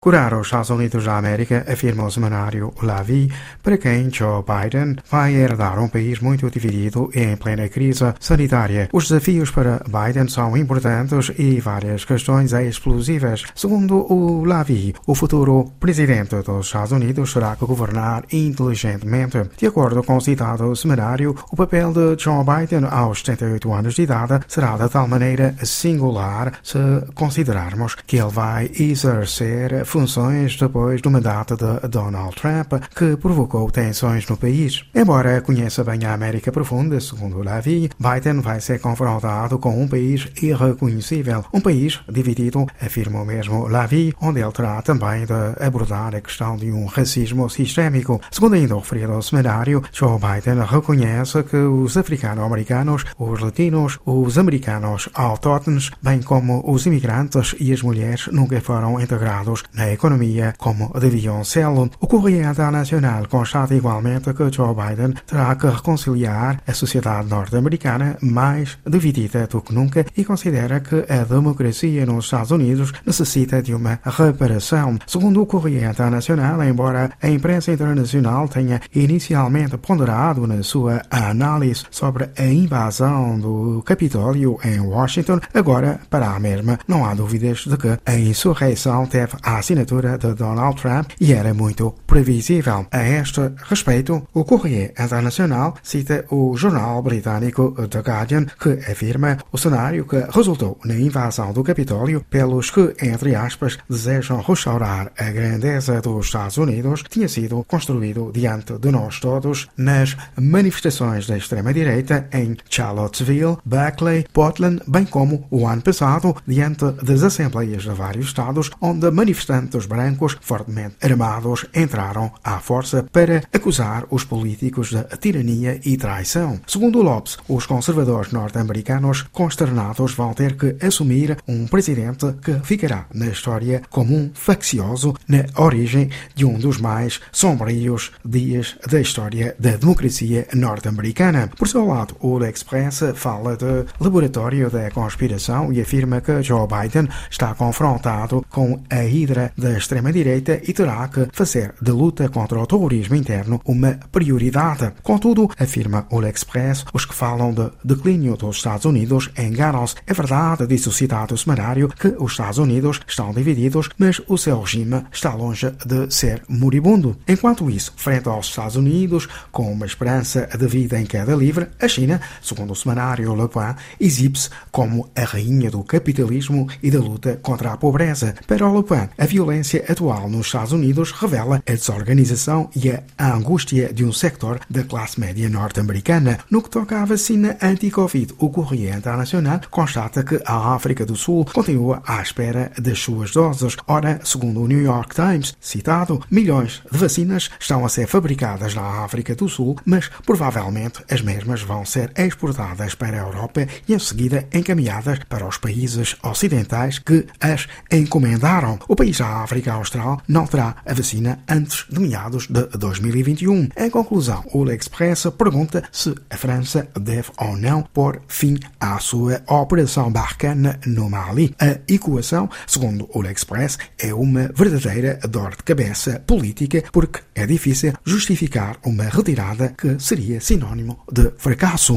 Curar os Estados Unidos da América, afirma o semanário La Vie, para quem Joe Biden vai herdar um país muito dividido e em plena crise sanitária. Os desafios para Biden são importantes e várias questões explosivas. Segundo o La Vie, o futuro presidente dos Estados Unidos terá que governar inteligentemente. De acordo com o citado semanário, o papel de Joe Biden aos 78 anos de idade será de tal maneira singular se considerarmos que ele vai exercer funções depois do mandato de Donald Trump, que provocou tensões no país. Embora conheça bem a América Profunda, segundo Lavi, Biden vai ser confrontado com um país irreconhecível, um país dividido, afirma o mesmo Lavi, onde ele terá também de abordar a questão de um racismo sistémico. Segundo ainda o referido seminário, Joe Biden reconhece que os africano-americanos, os latinos, os americanos autóctones, bem como os imigrantes e as mulheres nunca foram integrados na economia como deviam ser. O Correio Internacional constata igualmente que Joe Biden terá que reconciliar a sociedade norte-americana mais dividida do que nunca e considera que a democracia nos Estados Unidos necessita de uma reparação. Segundo o Correio Internacional, embora a imprensa internacional tenha inicialmente ponderado na sua análise sobre a invasão do Capitólio em Washington, agora, para a mesma, não há dúvidas de que a insurreição teve a assinatura de Donald Trump e era muito previsível. A este respeito, o Correio Internacional cita o jornal britânico The Guardian, que afirma o cenário que resultou na invasão do Capitólio pelos que, entre aspas, desejam restaurar a grandeza dos Estados Unidos, tinha sido construído diante de nós todos nas manifestações da extrema-direita em Charlottesville, Berkeley, Portland, bem como o ano passado, diante das assembleias de vários estados, onde manifestantes manifestantes brancos fortemente armados entraram à força para acusar os políticos de tirania e traição. Segundo Lopes, os conservadores norte-americanos consternados vão ter que assumir um presidente que ficará na história como um faccioso na origem de um dos mais sombrios dias da história da democracia norte-americana. Por seu lado, o Express fala de laboratório da conspiração e afirma que Joe Biden está confrontado com a hidra da extrema-direita e terá que fazer da luta contra o terrorismo interno uma prioridade. Contudo, afirma o L'Express, os que falam de declínio dos Estados Unidos enganam-se. É verdade, disse o citado sumário, que os Estados Unidos estão divididos, mas o seu regime está longe de ser moribundo. Enquanto isso, frente aos Estados Unidos, com uma esperança de vida em queda livre, a China, segundo o semanário Le Point, exibe-se como a rainha do capitalismo e da luta contra a pobreza. Para o Le Point, a violência atual nos Estados Unidos revela a desorganização e a angústia de um sector da classe média norte-americana. No que toca à vacina anti-Covid, o Correio Internacional constata que a África do Sul continua à espera das suas doses. Ora, segundo o New York Times, citado, milhões de vacinas estão a ser fabricadas na África do Sul, mas provavelmente as mesmas vão ser exportadas para a Europa e em seguida encaminhadas para os países ocidentais que as encomendaram. O país a África Austral não terá a vacina antes de meados de 2021. Em conclusão, o L'Express pergunta se a França deve ou não pôr fim à sua Operação Barkhane no Mali. A equação, segundo o L'Express, é uma verdadeira dor de cabeça política porque é difícil justificar uma retirada que seria sinónimo de fracasso.